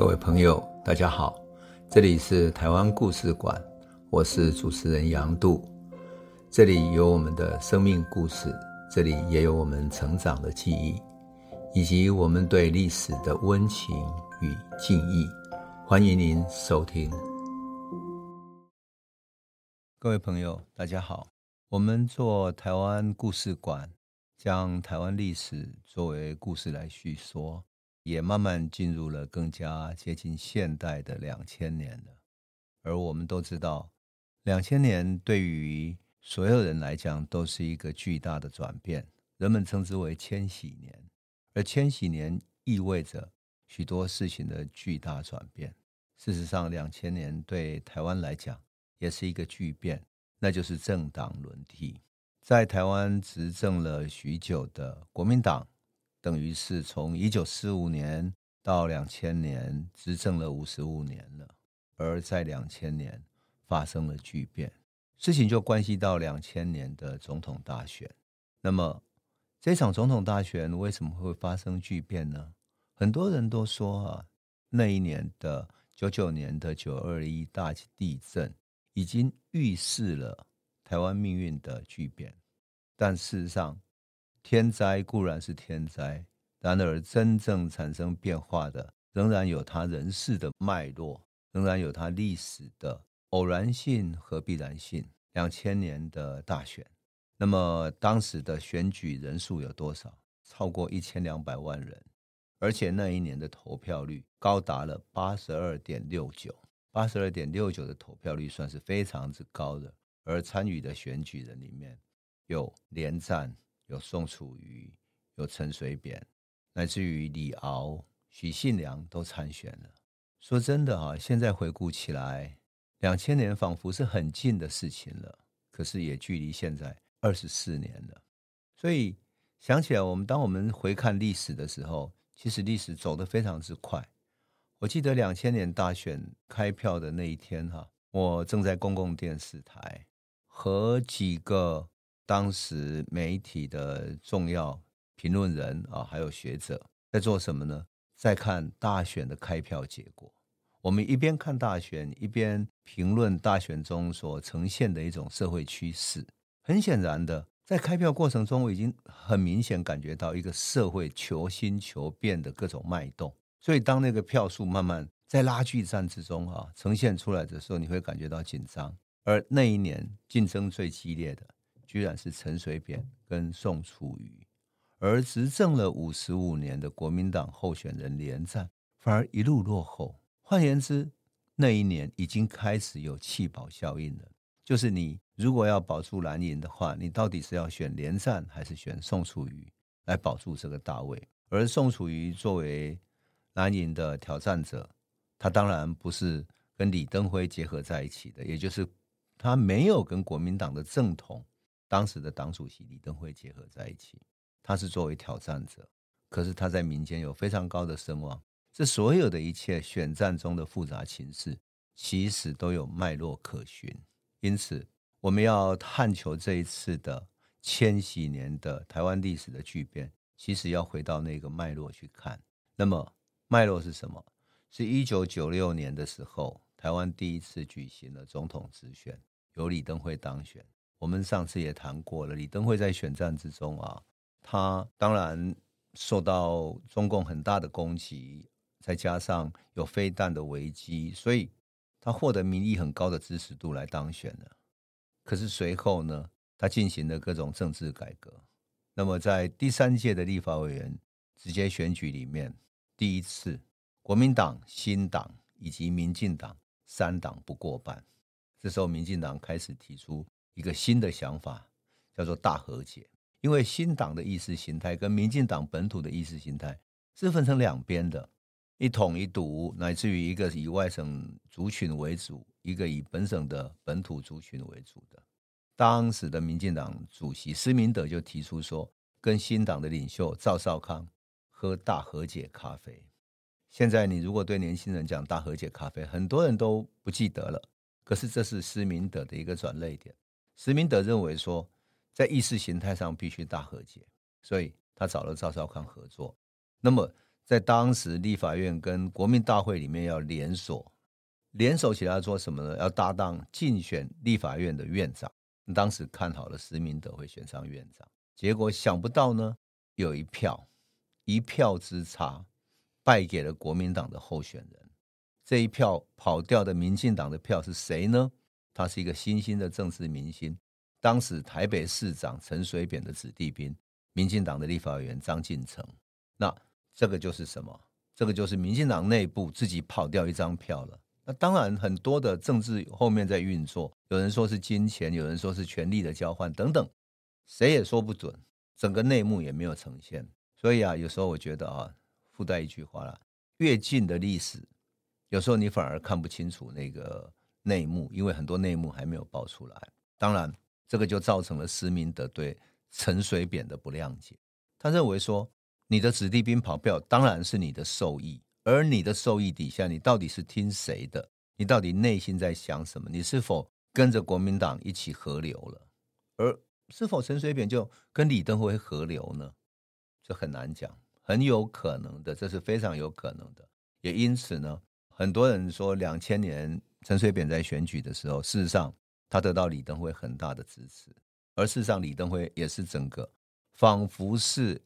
各位朋友，大家好，这里是台湾故事馆，我是主持人杨度，这里有我们的生命故事，这里也有我们成长的记忆，以及我们对历史的温情与敬意。欢迎您收听。各位朋友，大家好，我们做台湾故事馆，将台湾历史作为故事来叙说。也慢慢进入了更加接近现代的两千年了，而我们都知道，两千年对于所有人来讲都是一个巨大的转变，人们称之为千禧年，而千禧年意味着许多事情的巨大转变。事实上，两千年对台湾来讲也是一个巨变，那就是政党轮替，在台湾执政了许久的国民党。等于是从一九四五年到两千年执政了五十五年了，而在两千年发生了巨变，事情就关系到两千年的总统大选。那么这场总统大选为什么会发生巨变呢？很多人都说啊，那一年的九九年的九二一大地震已经预示了台湾命运的巨变，但事实上。天灾固然是天灾，然而真正产生变化的，仍然有它人事的脉络，仍然有它历史的偶然性和必然性。两千年的大选，那么当时的选举人数有多少？超过一千两百万人，而且那一年的投票率高达了八十二点六九，八十二点六九的投票率算是非常之高的。而参与的选举人里面有连战。有宋楚瑜，有陈水扁，乃至于李敖、许信良都参选了。说真的啊，现在回顾起来，两千年仿佛是很近的事情了，可是也距离现在二十四年了。所以想起来，我们当我们回看历史的时候，其实历史走得非常之快。我记得两千年大选开票的那一天哈，我正在公共电视台和几个。当时媒体的重要评论人啊，还有学者在做什么呢？在看大选的开票结果。我们一边看大选，一边评论大选中所呈现的一种社会趋势。很显然的，在开票过程中，我已经很明显感觉到一个社会求新求变的各种脉动。所以，当那个票数慢慢在拉锯战之中啊呈现出来的时候，你会感觉到紧张。而那一年竞争最激烈的。居然是陈水扁跟宋楚瑜，而执政了五十五年的国民党候选人连战反而一路落后。换言之，那一年已经开始有弃保效应了。就是你如果要保住蓝营的话，你到底是要选连战还是选宋楚瑜来保住这个大位？而宋楚瑜作为蓝营的挑战者，他当然不是跟李登辉结合在一起的，也就是他没有跟国民党的正统。当时的党主席李登辉结合在一起，他是作为挑战者，可是他在民间有非常高的声望。这所有的一切选战中的复杂情势，其实都有脉络可循。因此，我们要探求这一次的千禧年的台湾历史的巨变，其实要回到那个脉络去看。那么，脉络是什么？是一九九六年的时候，台湾第一次举行了总统直选，由李登辉当选。我们上次也谈过了，李登辉在选战之中啊，他当然受到中共很大的攻击，再加上有飞弹的危机，所以他获得民意很高的支持度来当选的。可是随后呢，他进行了各种政治改革。那么在第三届的立法委员直接选举里面，第一次国民党、新党以及民进党三党不过半，这时候民进党开始提出。一个新的想法叫做大和解，因为新党的意识形态跟民进党本土的意识形态是分成两边的，一统一独，乃至于一个以外省族群为主，一个以本省的本土族群为主的。当时的民进党主席施明德就提出说，跟新党的领袖赵少康喝大和解咖啡。现在你如果对年轻人讲大和解咖啡，很多人都不记得了，可是这是施明德的一个转捩点。石明德认为说，在意识形态上必须大和解，所以他找了赵少康合作。那么，在当时立法院跟国民大会里面要联锁，联手起来做什么呢？要搭档竞选立法院的院长。当时看好了石明德会选上院长，结果想不到呢，有一票，一票之差，败给了国民党的候选人。这一票跑掉的民进党的票是谁呢？他是一个新兴的政治明星，当时台北市长陈水扁的子弟兵，民进党的立法委员张进成。那这个就是什么？这个就是民进党内部自己跑掉一张票了。那当然，很多的政治后面在运作，有人说是金钱，有人说是权力的交换等等，谁也说不准。整个内幕也没有呈现。所以啊，有时候我觉得啊，附带一句话啦，越近的历史。有时候你反而看不清楚那个内幕，因为很多内幕还没有爆出来。当然，这个就造成了施明德对陈水扁的不谅解。他认为说，你的子弟兵跑票当然是你的受益，而你的受益底下，你到底是听谁的？你到底内心在想什么？你是否跟着国民党一起合流了？而是否陈水扁就跟李登辉合流呢？这很难讲，很有可能的，这是非常有可能的。也因此呢。很多人说，两千年陈水扁在选举的时候，事实上他得到李登辉很大的支持，而事实上李登辉也是整个仿佛是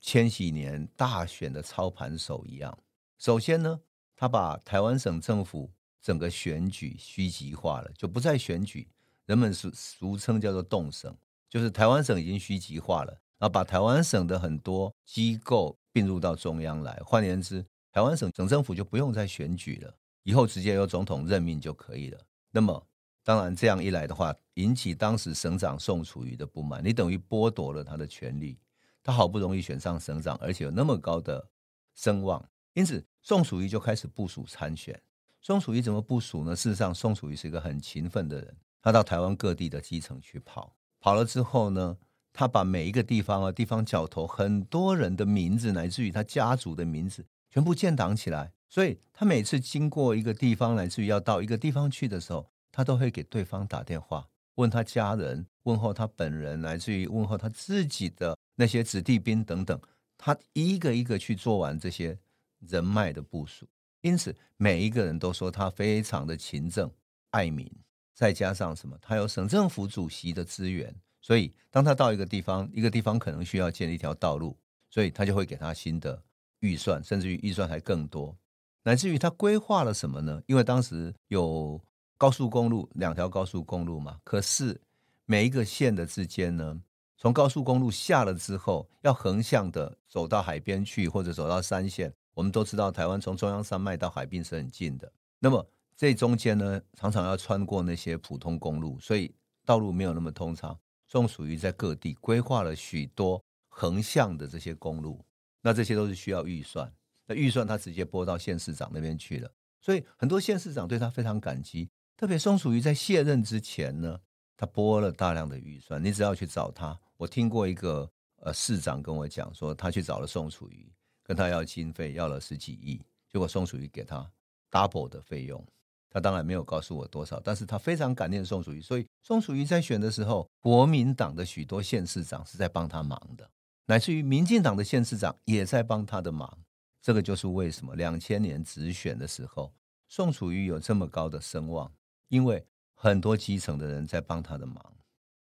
千禧年大选的操盘手一样。首先呢，他把台湾省政府整个选举虚极化了，就不再选举，人们俗俗称叫做动省，就是台湾省已经虚极化了，然后把台湾省的很多机构并入到中央来。换言之，台湾省省政府就不用再选举了，以后直接由总统任命就可以了。那么，当然这样一来的话，引起当时省长宋楚瑜的不满，你等于剥夺了他的权利。他好不容易选上省长，而且有那么高的声望，因此宋楚瑜就开始部署参选。宋楚瑜怎么部署呢？事实上，宋楚瑜是一个很勤奋的人，他到台湾各地的基层去跑，跑了之后呢，他把每一个地方啊、地方角头很多人的名字，乃至于他家族的名字。全部建档起来，所以他每次经过一个地方，来自于要到一个地方去的时候，他都会给对方打电话，问他家人，问候他本人，来自于问候他自己的那些子弟兵等等，他一个一个去做完这些人脉的部署。因此，每一个人都说他非常的勤政爱民，再加上什么，他有省政府主席的资源，所以当他到一个地方，一个地方可能需要建一条道路，所以他就会给他新的。预算甚至于预算还更多，乃至于他规划了什么呢？因为当时有高速公路，两条高速公路嘛。可是每一个县的之间呢，从高速公路下了之后，要横向的走到海边去，或者走到山线。我们都知道，台湾从中央山脉到海滨是很近的。那么这中间呢，常常要穿过那些普通公路，所以道路没有那么通畅。宋楚瑜在各地规划了许多横向的这些公路。那这些都是需要预算，那预算他直接拨到县市长那边去了，所以很多县市长对他非常感激。特别宋楚瑜在卸任之前呢，他拨了大量的预算，你只要去找他。我听过一个呃市长跟我讲说，他去找了宋楚瑜，跟他要经费，要了十几亿，结果宋楚瑜给他 double 的费用。他当然没有告诉我多少，但是他非常感念宋楚瑜，所以宋楚瑜在选的时候，国民党的许多县市长是在帮他忙的。乃至于民进党的县市长也在帮他的忙，这个就是为什么两千年直选的时候，宋楚瑜有这么高的声望，因为很多基层的人在帮他的忙。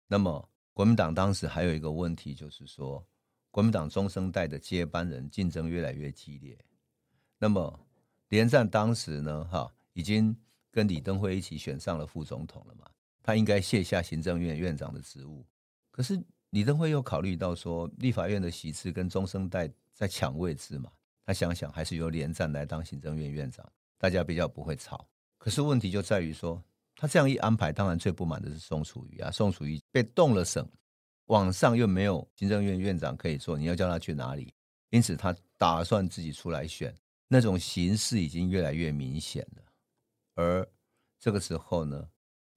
那么国民党当时还有一个问题，就是说国民党中生代的接班人竞争越来越激烈。那么连战当时呢，哈，已经跟李登辉一起选上了副总统了嘛，他应该卸下行政院院长的职务，可是。李登辉又考虑到说，立法院的席次跟中生代在抢位置嘛，他想想还是由连战来当行政院院长，大家比较不会吵。可是问题就在于说，他这样一安排，当然最不满的是宋楚瑜啊。宋楚瑜被动了省，往上又没有行政院院长可以做，你要叫他去哪里？因此他打算自己出来选，那种形势已经越来越明显了。而这个时候呢，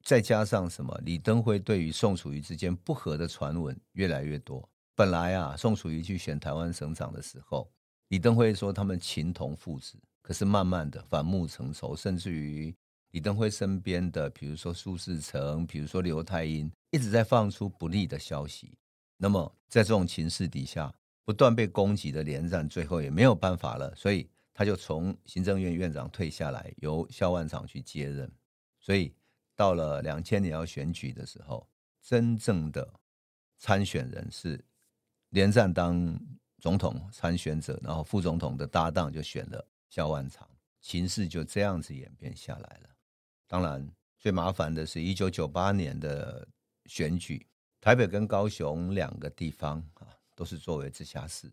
再加上什么？李登辉对于宋楚瑜之间不和的传闻越来越多。本来啊，宋楚瑜去选台湾省长的时候，李登辉说他们情同父子。可是慢慢的反目成仇，甚至于李登辉身边的，比如说苏世成，比如说刘太英，一直在放出不利的消息。那么在这种情势底下，不断被攻击的连战，最后也没有办法了，所以他就从行政院院长退下来，由萧万长去接任。所以到了两千年要选举的时候，真正的参选人是连战当总统参选者，然后副总统的搭档就选了萧万长，情势就这样子演变下来了。当然，最麻烦的是一九九八年的选举，台北跟高雄两个地方啊。都是作为直辖市，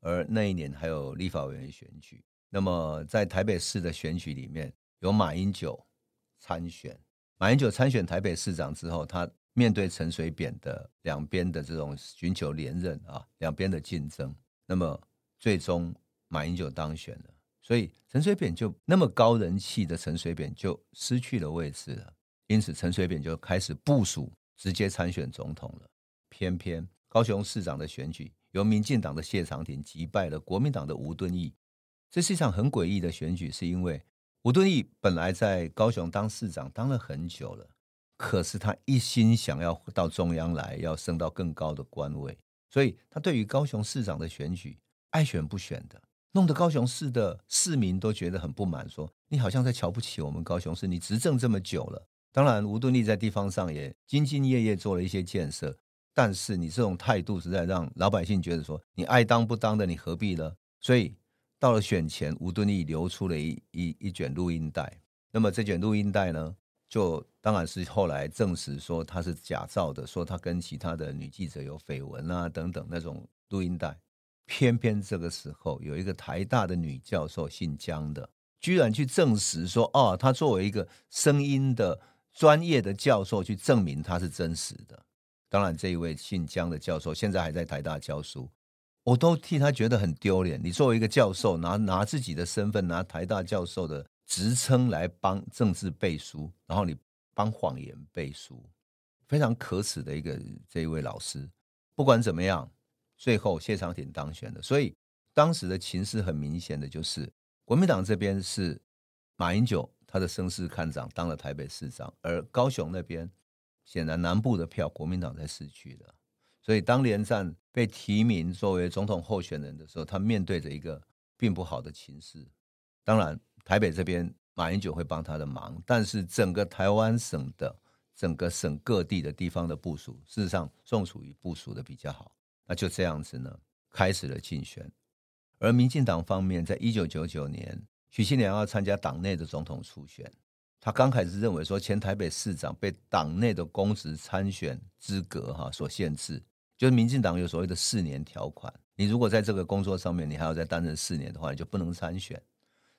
而那一年还有立法委员选举。那么在台北市的选举里面，有马英九参选。马英九参选台北市长之后，他面对陈水扁的两边的这种寻求连任啊，两边的竞争。那么最终马英九当选了，所以陈水扁就那么高人气的陈水扁就失去了位置了。因此陈水扁就开始部署直接参选总统了。偏偏。高雄市长的选举由民进党的谢长廷击败了国民党的吴敦义，这是一场很诡异的选举，是因为吴敦义本来在高雄当市长当了很久了，可是他一心想要到中央来，要升到更高的官位，所以他对于高雄市长的选举爱选不选的，弄得高雄市的市民都觉得很不满，说你好像在瞧不起我们高雄市，你执政这么久了，当然吴敦义在地方上也兢兢业业做了一些建设。但是你这种态度实在让老百姓觉得说，你爱当不当的，你何必呢？所以到了选前，吴敦义流出了一一一卷录音带。那么这卷录音带呢，就当然是后来证实说他是假造的，说他跟其他的女记者有绯闻啊等等那种录音带。偏偏这个时候有一个台大的女教授姓江的，居然去证实说，哦，她作为一个声音的专业的教授去证明她是真实的。当然，这一位姓江的教授现在还在台大教书，我都替他觉得很丢脸。你作为一个教授，拿拿自己的身份，拿台大教授的职称来帮政治背书，然后你帮谎言背书，非常可耻的一个这一位老师。不管怎么样，最后谢长廷当选的。所以当时的情势很明显的就是，国民党这边是马英九他的声势看涨，当了台北市长，而高雄那边。显然南部的票国民党在失去了，所以当连战被提名作为总统候选人的时候，他面对着一个并不好的情势。当然，台北这边马英九会帮他的忙，但是整个台湾省的整个省各地的地方的部署，事实上宋楚瑜部署的比较好。那就这样子呢，开始了竞选。而民进党方面，在一九九九年，许信良要参加党内的总统初选。他刚开始认为说，前台北市长被党内的公职参选资格哈所限制，就是民进党有所谓的四年条款，你如果在这个工作上面你还要再担任四年的话，你就不能参选。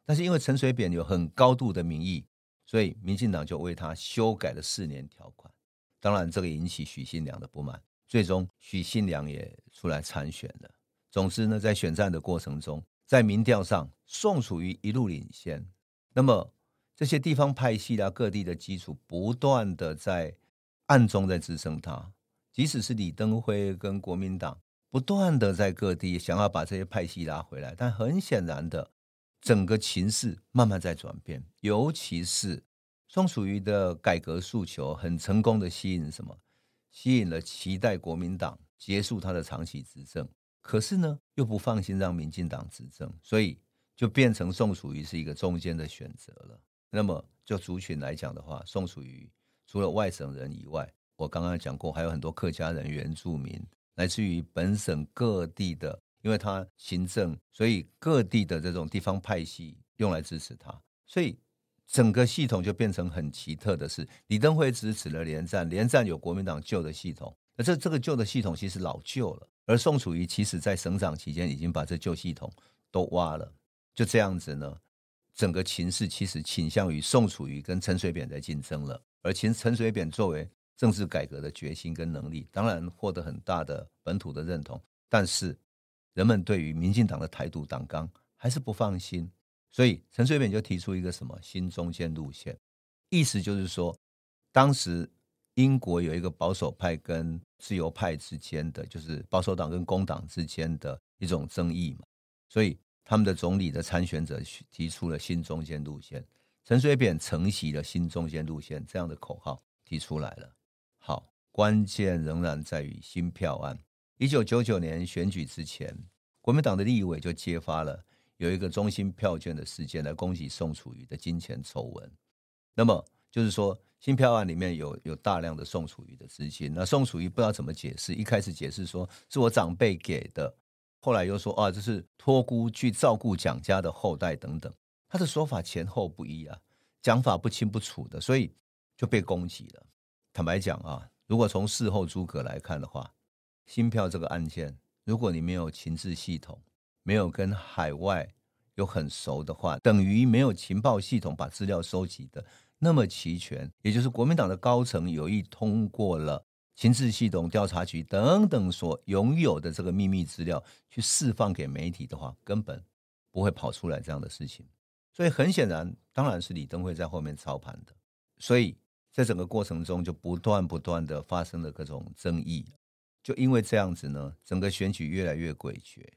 但是因为陈水扁有很高度的民意，所以民进党就为他修改了四年条款。当然，这个引起许信良的不满，最终许信良也出来参选了。总之呢，在选战的过程中，在民调上，宋楚瑜一路领先。那么。这些地方派系啊，各地的基础不断的在暗中在支撑他，即使是李登辉跟国民党不断的在各地想要把这些派系拉回来，但很显然的，整个情势慢慢在转变。尤其是宋楚瑜的改革诉求很成功的吸引什么？吸引了期待国民党结束他的长期执政，可是呢又不放心让民进党执政，所以就变成宋楚瑜是一个中间的选择了。那么，就族群来讲的话，宋楚瑜除了外省人以外，我刚刚讲过，还有很多客家人、原住民，来自于本省各地的，因为他行政，所以各地的这种地方派系用来支持他，所以整个系统就变成很奇特的是，李登辉支持了连战，连战有国民党旧的系统，那这这个旧的系统其实老旧了，而宋楚瑜其实在省长期间已经把这旧系统都挖了，就这样子呢。整个情势其实倾向于宋楚瑜跟陈水扁在竞争了，而陈陈水扁作为政治改革的决心跟能力，当然获得很大的本土的认同，但是人们对于民进党的台独党纲还是不放心，所以陈水扁就提出一个什么新中间路线，意思就是说，当时英国有一个保守派跟自由派之间的，就是保守党跟工党之间的一种争议嘛，所以。他们的总理的参选者提出了新中间路线，陈水扁承袭了新中间路线这样的口号提出来了。关键仍然在于新票案。一九九九年选举之前，国民党的立委就揭发了有一个中心票券的事件来攻击宋楚瑜的金钱丑闻。那么就是说，新票案里面有有大量的宋楚瑜的资金，那宋楚瑜不知道怎么解释，一开始解释说是我长辈给的，后来又说啊这是托孤去照顾蒋家的后代等等，他的说法前后不一啊，讲法不清不楚的，所以就被攻击了。坦白讲啊，如果从事后诸葛来看的话，新票这个案件，如果你没有情治系统，没有跟海外有很熟的话，等于没有情报系统把资料收集的那么齐全，也就是国民党的高层有意通过了情治系统、调查局等等所拥有的这个秘密资料去释放给媒体的话，根本不会跑出来这样的事情。所以很显然，当然是李登辉在后面操盘的。所以。在整个过程中，就不断不断的发生了各种争议，就因为这样子呢，整个选举越来越诡谲，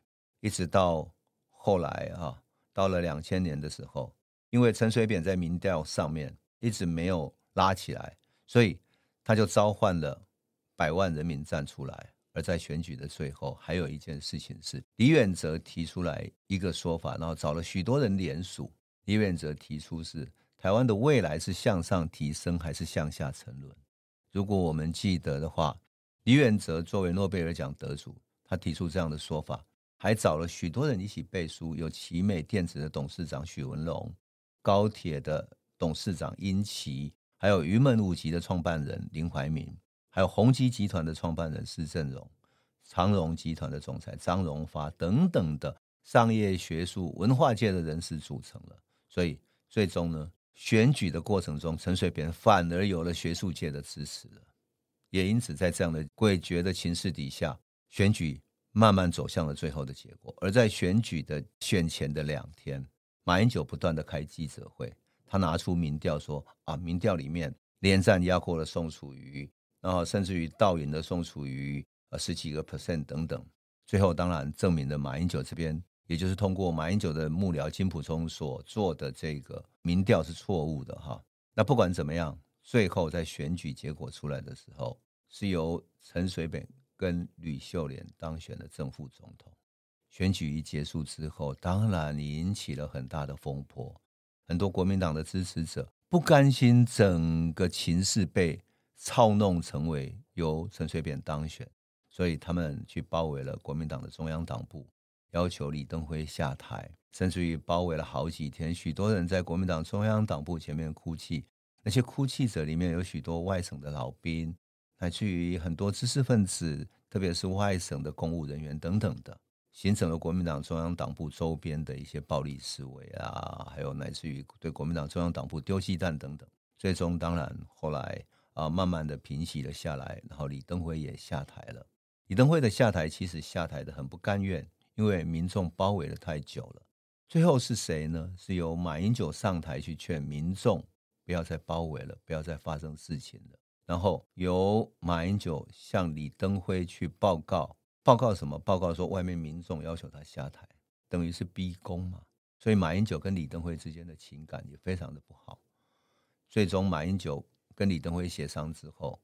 一直到后来啊，到了两千年的时候，因为陈水扁在民调上面一直没有拉起来，所以他就召唤了百万人民站出来。而在选举的最后，还有一件事情是，李远哲提出来一个说法，然后找了许多人联署。李远哲提出是。台湾的未来是向上提升还是向下沉沦？如果我们记得的话，李远哲作为诺贝尔奖得主，他提出这样的说法，还找了许多人一起背书，有奇美电子的董事长许文龙、高铁的董事长殷琦，还有云门舞集的创办人林怀民，还有宏基集团的创办人施正荣、长荣集团的总裁张荣发等等的商业、学术、文化界的人士组成了。所以最终呢，选举的过程中，陈水扁反而有了学术界的支持了，也因此在这样的诡谲的情势底下，选举慢慢走向了最后的结果。而在选举的选前的两天，马英九不断的开记者会，他拿出民调说啊，民调里面连战压过了宋楚瑜，然后甚至于倒赢了宋楚瑜呃十几个 percent 等等，最后当然证明了马英九这边。也就是通过马英九的幕僚金溥聪所做的这个民调是错误的哈。那不管怎么样，最后在选举结果出来的时候，是由陈水扁跟吕秀莲当选了正副总统。选举一结束之后，当然引起了很大的风波，很多国民党的支持者不甘心整个情势被操弄成为由陈水扁当选，所以他们去包围了国民党的中央党部。要求李登辉下台，甚至于包围了好几天，许多人在国民党中央党部前面哭泣。那些哭泣者里面有许多外省的老兵，乃至于很多知识分子，特别是外省的公务人员等等的，形成了国民党中央党部周边的一些暴力示威啊，还有乃至于对国民党中央党部丢鸡蛋等等。最终，当然后来啊，慢慢的平息了下来，然后李登辉也下台了。李登辉的下台其实下台的很不甘愿。因为民众包围了太久了，最后是谁呢？是由马英九上台去劝民众不要再包围了，不要再发生事情了。然后由马英九向李登辉去报告，报告什么？报告说外面民众要求他下台，等于是逼宫嘛。所以马英九跟李登辉之间的情感也非常的不好。最终马英九跟李登辉协商之后，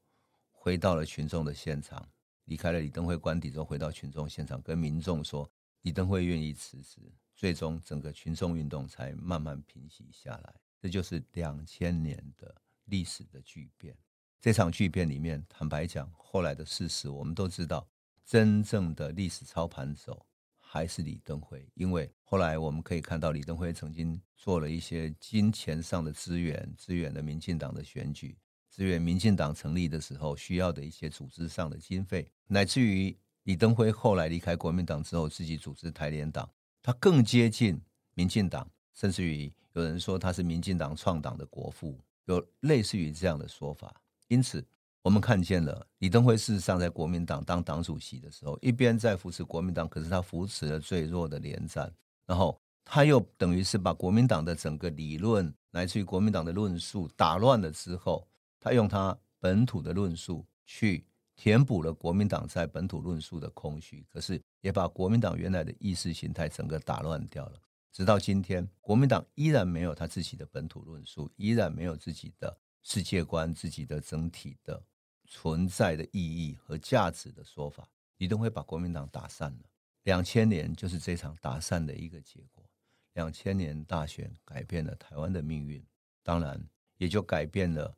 回到了群众的现场，离开了李登辉官邸之后，回到群众现场跟民众说。李登辉愿意辞职，最终整个群众运动才慢慢平息下来。这就是两千年的历史的巨变。这场巨变里面，坦白讲，后来的事实我们都知道，真正的历史操盘手还是李登辉。因为后来我们可以看到，李登辉曾经做了一些金钱上的支援，支援了民进党的选举，支援民进党成立的时候需要的一些组织上的经费，乃至于。李登辉后来离开国民党之后，自己组织台联党，他更接近民进党，甚至于有人说他是民进党创党的国父，有类似于这样的说法。因此，我们看见了李登辉事实上在国民党当党主席的时候，一边在扶持国民党，可是他扶持了最弱的连战，然后他又等于是把国民党的整个理论，来自于国民党的论述打乱了之后，他用他本土的论述去。填补了国民党在本土论述的空虚，可是也把国民党原来的意识形态整个打乱掉了。直到今天，国民党依然没有他自己的本土论述，依然没有自己的世界观、自己的整体的存在的意义和价值的说法。李登辉把国民党打散了，两千年就是这场打散的一个结果。两千年大选改变了台湾的命运，当然也就改变了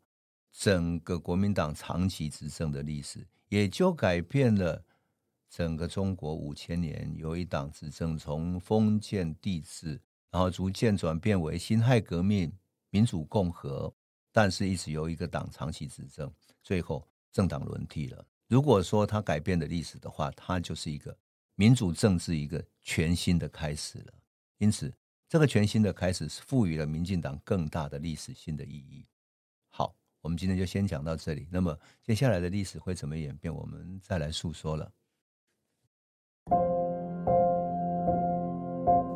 整个国民党长期执政的历史，也就改变了整个中国五千年由一党执政，从封建帝制，然后逐渐转变为辛亥革命、民主共和，但是一直由一个党长期执政，最后政党轮替了。如果说它改变了历史的话，它就是一个民主政治一个全新的开始了。因此，这个全新的开始是赋予了民进党更大的历史性的意义。我们今天就先讲到这里。那么接下来的历史会怎么演变，我们再来诉说了。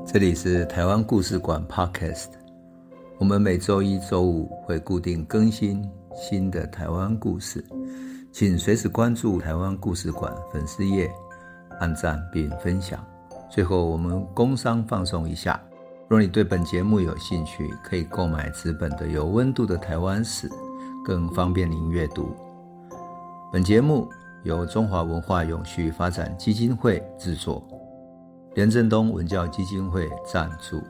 这里是台湾故事馆 Podcast，我们每周一、周五会固定更新新的台湾故事。请随时关注台湾故事馆粉丝页，按赞并分享。最后，我们工商放送一下：若你对本节目有兴趣，可以购买纸本的《有温度的台湾史》，更方便您阅读。本节目由中华文化永续发展基金会制作，廉政东文教基金会赞助。